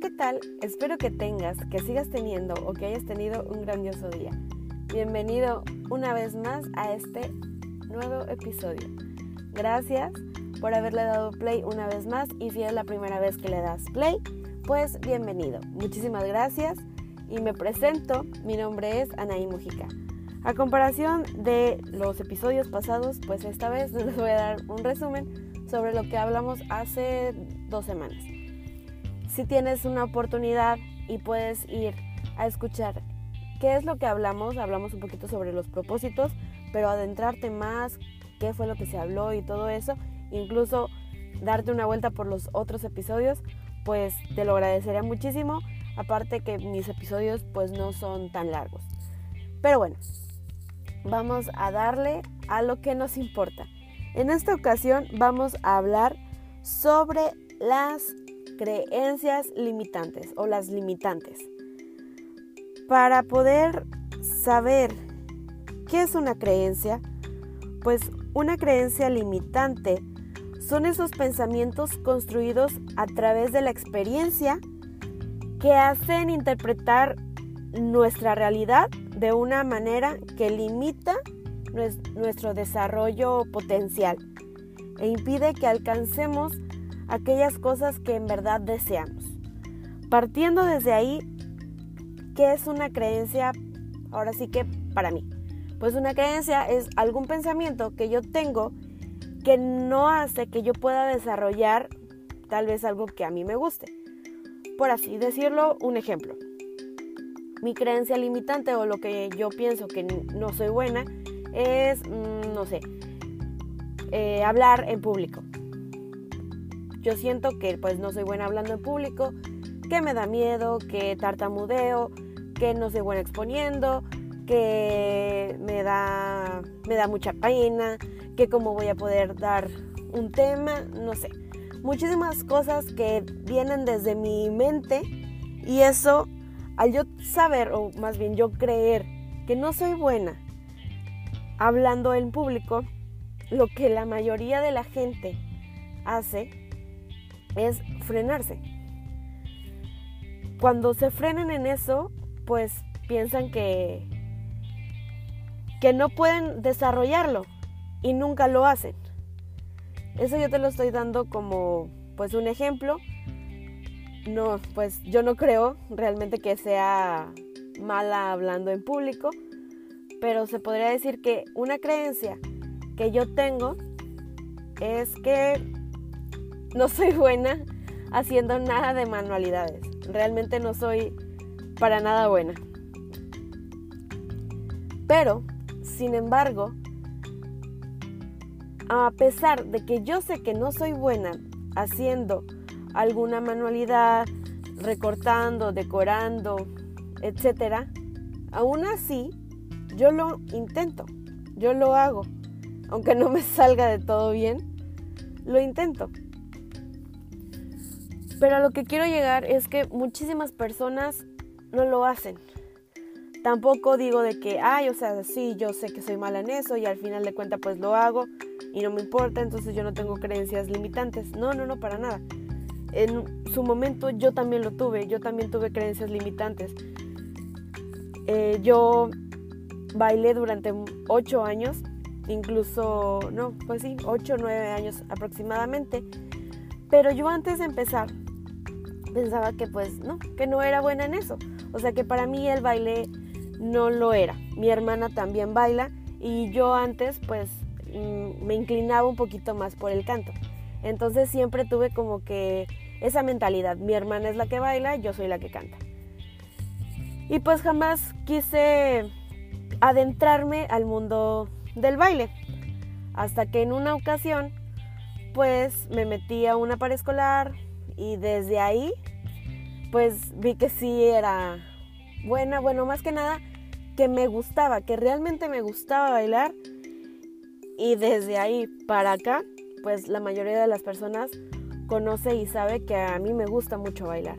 ¿qué tal? Espero que tengas, que sigas teniendo o que hayas tenido un grandioso día. Bienvenido una vez más a este nuevo episodio. Gracias por haberle dado play una vez más y si es la primera vez que le das play, pues bienvenido. Muchísimas gracias y me presento. Mi nombre es Anaí Mujica. A comparación de los episodios pasados, pues esta vez les voy a dar un resumen sobre lo que hablamos hace dos semanas si tienes una oportunidad y puedes ir a escuchar qué es lo que hablamos, hablamos un poquito sobre los propósitos, pero adentrarte más, qué fue lo que se habló y todo eso, incluso darte una vuelta por los otros episodios, pues te lo agradecería muchísimo, aparte que mis episodios pues no son tan largos. Pero bueno, vamos a darle a lo que nos importa. En esta ocasión vamos a hablar sobre las creencias limitantes o las limitantes. Para poder saber qué es una creencia, pues una creencia limitante son esos pensamientos construidos a través de la experiencia que hacen interpretar nuestra realidad de una manera que limita nuestro desarrollo potencial e impide que alcancemos aquellas cosas que en verdad deseamos. Partiendo desde ahí, ¿qué es una creencia? Ahora sí que para mí. Pues una creencia es algún pensamiento que yo tengo que no hace que yo pueda desarrollar tal vez algo que a mí me guste. Por así decirlo, un ejemplo. Mi creencia limitante o lo que yo pienso que no soy buena es, mm, no sé, eh, hablar en público. Yo siento que pues no soy buena hablando en público, que me da miedo, que tartamudeo, que no soy buena exponiendo, que me da, me da mucha pena, que cómo voy a poder dar un tema, no sé. Muchísimas cosas que vienen desde mi mente y eso, al yo saber, o más bien yo creer que no soy buena hablando en público, lo que la mayoría de la gente hace es frenarse. Cuando se frenen en eso, pues piensan que, que no pueden desarrollarlo y nunca lo hacen. Eso yo te lo estoy dando como pues un ejemplo. No, pues yo no creo realmente que sea mala hablando en público, pero se podría decir que una creencia que yo tengo es que no soy buena haciendo nada de manualidades. Realmente no soy para nada buena. Pero, sin embargo, a pesar de que yo sé que no soy buena haciendo alguna manualidad, recortando, decorando, etc., aún así yo lo intento, yo lo hago. Aunque no me salga de todo bien, lo intento. Pero a lo que quiero llegar es que muchísimas personas no lo hacen. Tampoco digo de que, ay, o sea, sí, yo sé que soy mala en eso y al final de cuentas pues lo hago y no me importa, entonces yo no tengo creencias limitantes. No, no, no, para nada. En su momento yo también lo tuve, yo también tuve creencias limitantes. Eh, yo bailé durante ocho años, incluso, no, pues sí, ocho o nueve años aproximadamente. Pero yo antes de empezar pensaba que pues no, que no era buena en eso. O sea que para mí el baile no lo era. Mi hermana también baila y yo antes pues mm, me inclinaba un poquito más por el canto. Entonces siempre tuve como que esa mentalidad. Mi hermana es la que baila, yo soy la que canta. Y pues jamás quise adentrarme al mundo del baile. Hasta que en una ocasión pues me metí a una escolar y desde ahí pues vi que sí era buena, bueno, más que nada que me gustaba, que realmente me gustaba bailar y desde ahí para acá pues la mayoría de las personas conoce y sabe que a mí me gusta mucho bailar.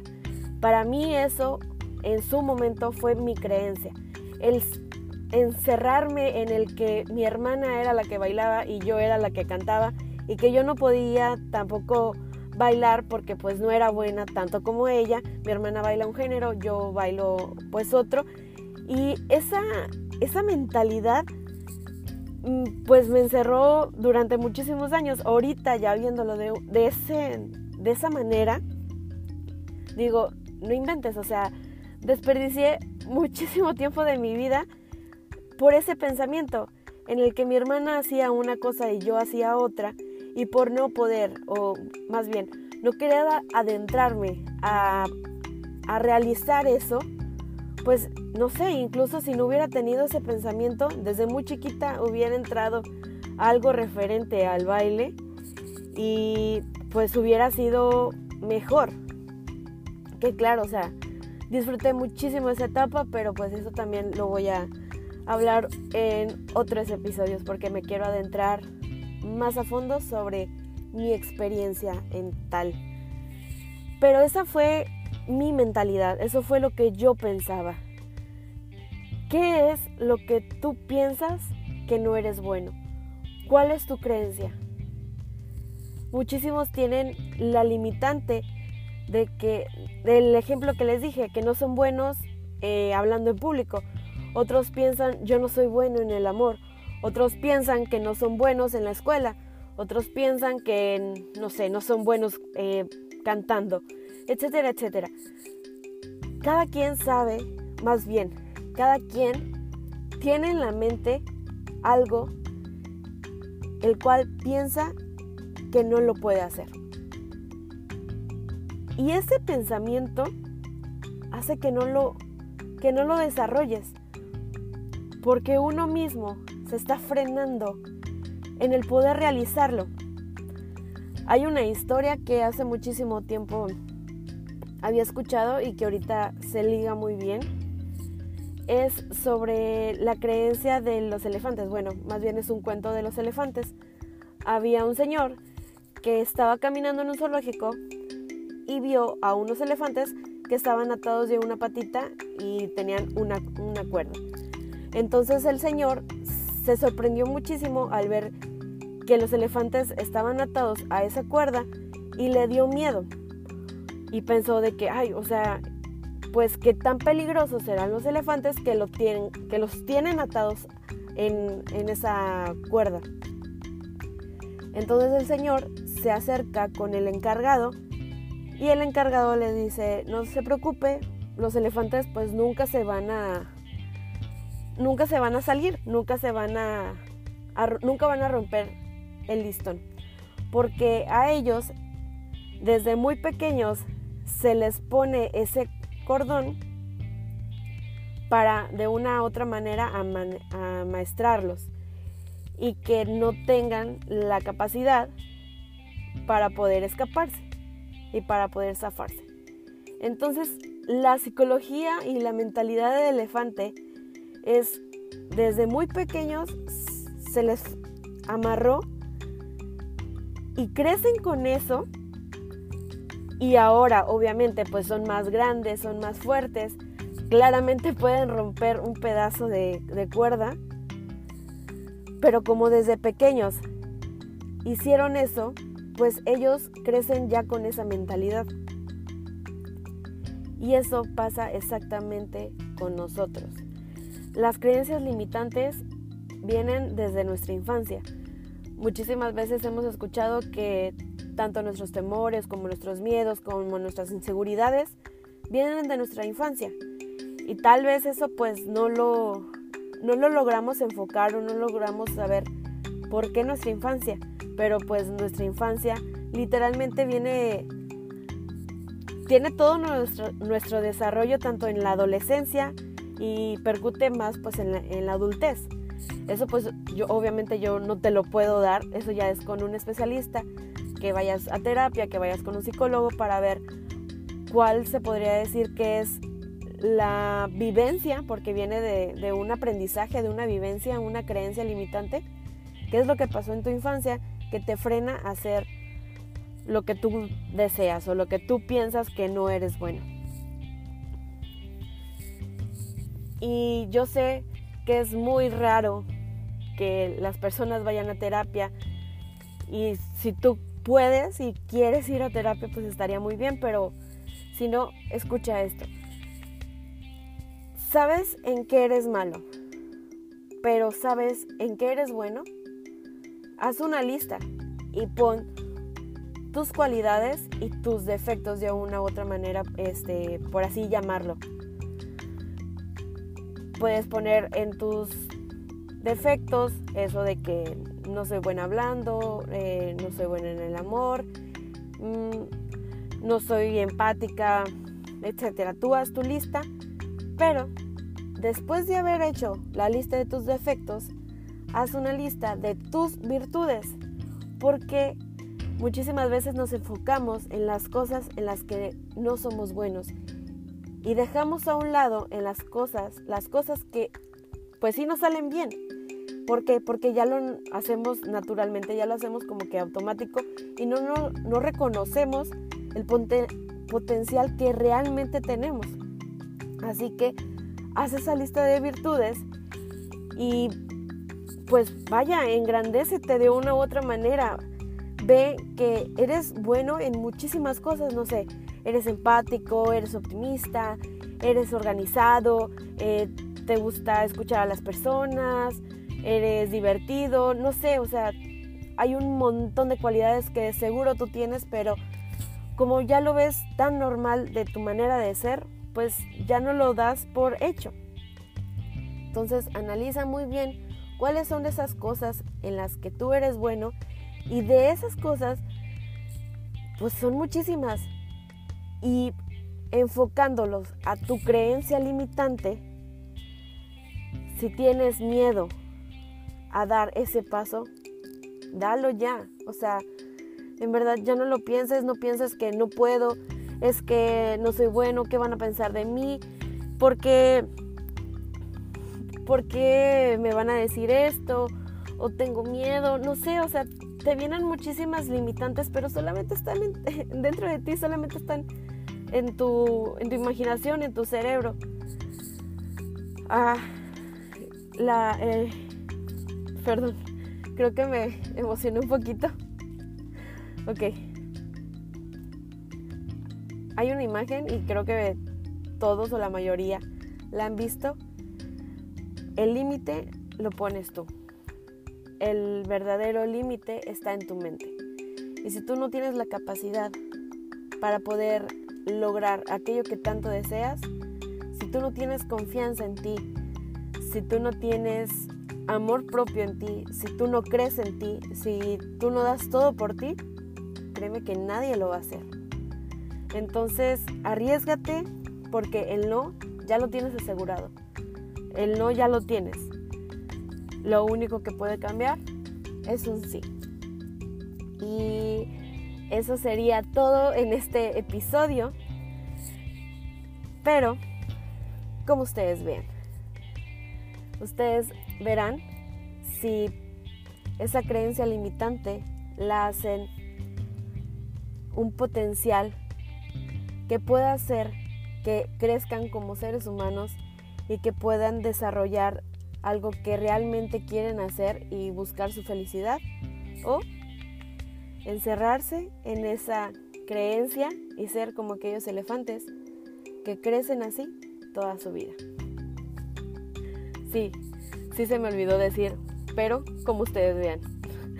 Para mí eso en su momento fue mi creencia. El encerrarme en el que mi hermana era la que bailaba y yo era la que cantaba y que yo no podía tampoco bailar porque pues no era buena tanto como ella. Mi hermana baila un género, yo bailo pues otro. Y esa, esa mentalidad mm, pues me encerró durante muchísimos años. Ahorita ya viéndolo de, ese, de esa manera, digo, no inventes, o sea, desperdicié muchísimo tiempo de mi vida por ese pensamiento en el que mi hermana hacía una cosa y yo hacía otra y por no poder, o más bien, no quería adentrarme a, a realizar eso, pues no sé, incluso si no hubiera tenido ese pensamiento, desde muy chiquita hubiera entrado algo referente al baile y pues hubiera sido mejor. Que claro, o sea, disfruté muchísimo esa etapa, pero pues eso también lo voy a hablar en otros episodios porque me quiero adentrar más a fondo sobre mi experiencia en tal. Pero esa fue mi mentalidad, eso fue lo que yo pensaba. ¿Qué es lo que tú piensas que no eres bueno? ¿Cuál es tu creencia? Muchísimos tienen la limitante de que, del ejemplo que les dije, que no son buenos eh, hablando en público. Otros piensan, yo no soy bueno en el amor. Otros piensan que no son buenos en la escuela. Otros piensan que, no sé, no son buenos eh, cantando, etcétera, etcétera. Cada quien sabe, más bien, cada quien tiene en la mente algo el cual piensa que no lo puede hacer. Y ese pensamiento hace que no lo, que no lo desarrolles, porque uno mismo se está frenando en el poder realizarlo. Hay una historia que hace muchísimo tiempo había escuchado y que ahorita se liga muy bien. Es sobre la creencia de los elefantes. Bueno, más bien es un cuento de los elefantes. Había un señor que estaba caminando en un zoológico y vio a unos elefantes que estaban atados de una patita y tenían una, una cuerda. Entonces el señor se sorprendió muchísimo al ver que los elefantes estaban atados a esa cuerda y le dio miedo. Y pensó de que, ay, o sea, pues qué tan peligrosos serán los elefantes que, lo tienen, que los tienen atados en, en esa cuerda. Entonces el señor se acerca con el encargado y el encargado le dice, no se preocupe, los elefantes pues nunca se van a nunca se van a salir, nunca se van a, nunca van a romper el listón, porque a ellos desde muy pequeños se les pone ese cordón para de una u otra manera amaestrarlos y que no tengan la capacidad para poder escaparse y para poder zafarse. Entonces, la psicología y la mentalidad del elefante es desde muy pequeños se les amarró y crecen con eso y ahora obviamente pues son más grandes, son más fuertes, claramente pueden romper un pedazo de, de cuerda, pero como desde pequeños hicieron eso, pues ellos crecen ya con esa mentalidad. Y eso pasa exactamente con nosotros. Las creencias limitantes vienen desde nuestra infancia. Muchísimas veces hemos escuchado que tanto nuestros temores como nuestros miedos como nuestras inseguridades vienen de nuestra infancia. Y tal vez eso pues no lo, no lo logramos enfocar o no logramos saber por qué nuestra infancia pero pues nuestra infancia literalmente viene, tiene todo nuestro, nuestro desarrollo tanto en la adolescencia y percute más pues en la, adultez. Eso pues yo obviamente yo no te lo puedo dar, eso ya es con un especialista, que vayas a terapia, que vayas con un psicólogo para ver cuál se podría decir que es la vivencia, porque viene de, de, un aprendizaje, de una vivencia, una creencia limitante, qué es lo que pasó en tu infancia que te frena a hacer lo que tú deseas o lo que tú piensas que no eres bueno. Y yo sé que es muy raro que las personas vayan a terapia y si tú puedes y quieres ir a terapia, pues estaría muy bien, pero si no, escucha esto. ¿Sabes en qué eres malo? Pero ¿sabes en qué eres bueno? Haz una lista y pon tus cualidades y tus defectos de una u otra manera, este, por así llamarlo. Puedes poner en tus defectos eso de que no soy buena hablando, eh, no soy buena en el amor, mm, no soy empática, etc. Tú haz tu lista, pero después de haber hecho la lista de tus defectos, haz una lista de tus virtudes, porque muchísimas veces nos enfocamos en las cosas en las que no somos buenos y dejamos a un lado en las cosas, las cosas que pues sí nos salen bien. ¿Por qué? Porque ya lo hacemos naturalmente, ya lo hacemos como que automático y no, no, no reconocemos el potencial que realmente tenemos. Así que haz esa lista de virtudes y pues vaya, engrandécete de una u otra manera. Ve que eres bueno en muchísimas cosas, no sé, eres empático, eres optimista, eres organizado, eh, te gusta escuchar a las personas, eres divertido, no sé, o sea, hay un montón de cualidades que seguro tú tienes, pero como ya lo ves tan normal de tu manera de ser, pues ya no lo das por hecho. Entonces analiza muy bien cuáles son esas cosas en las que tú eres bueno y de esas cosas, pues son muchísimas. Y enfocándolos a tu creencia limitante, si tienes miedo a dar ese paso, dalo ya. O sea, en verdad ya no lo pienses, no pienses que no puedo, es que no soy bueno, qué van a pensar de mí, porque porque me van a decir esto o tengo miedo, no sé, o sea, te vienen muchísimas limitantes, pero solamente están dentro de ti, solamente están en tu, en tu imaginación, en tu cerebro. Ah, la, eh, perdón, creo que me emocioné un poquito. Ok. Hay una imagen y creo que todos o la mayoría la han visto. El límite lo pones tú. El verdadero límite está en tu mente. Y si tú no tienes la capacidad para poder lograr aquello que tanto deseas, si tú no tienes confianza en ti, si tú no tienes amor propio en ti, si tú no crees en ti, si tú no das todo por ti, créeme que nadie lo va a hacer. Entonces, arriesgate porque el no ya lo tienes asegurado. El no ya lo tienes. Lo único que puede cambiar es un sí. Y eso sería todo en este episodio. Pero, como ustedes ven, ustedes verán si esa creencia limitante la hacen un potencial que pueda hacer que crezcan como seres humanos y que puedan desarrollar algo que realmente quieren hacer y buscar su felicidad o encerrarse en esa creencia y ser como aquellos elefantes que crecen así toda su vida. Sí, sí se me olvidó decir, pero como ustedes vean,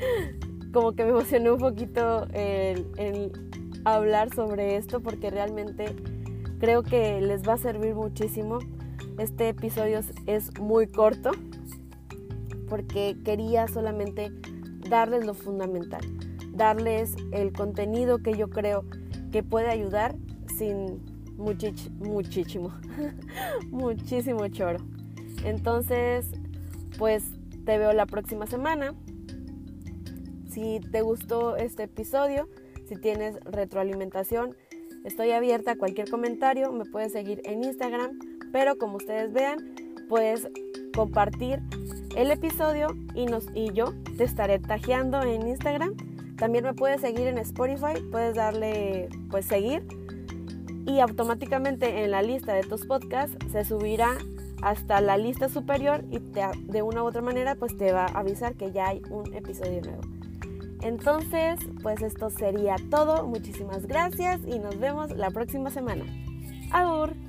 como que me emocioné un poquito en, hablar sobre esto porque realmente creo que les va a servir muchísimo. Este episodio es muy corto porque quería solamente darles lo fundamental, darles el contenido que yo creo que puede ayudar sin muchísimo, muchísimo choro. Entonces, pues te veo la próxima semana. Si te gustó este episodio, si tienes retroalimentación, estoy abierta a cualquier comentario. Me puedes seguir en Instagram, pero como ustedes vean, puedes compartir el episodio y, nos, y yo te estaré tajeando en Instagram. También me puedes seguir en Spotify, puedes darle pues seguir y automáticamente en la lista de tus podcasts se subirá hasta la lista superior y de una u otra manera pues te va a avisar que ya hay un episodio nuevo. Entonces, pues esto sería todo. Muchísimas gracias y nos vemos la próxima semana. Agur.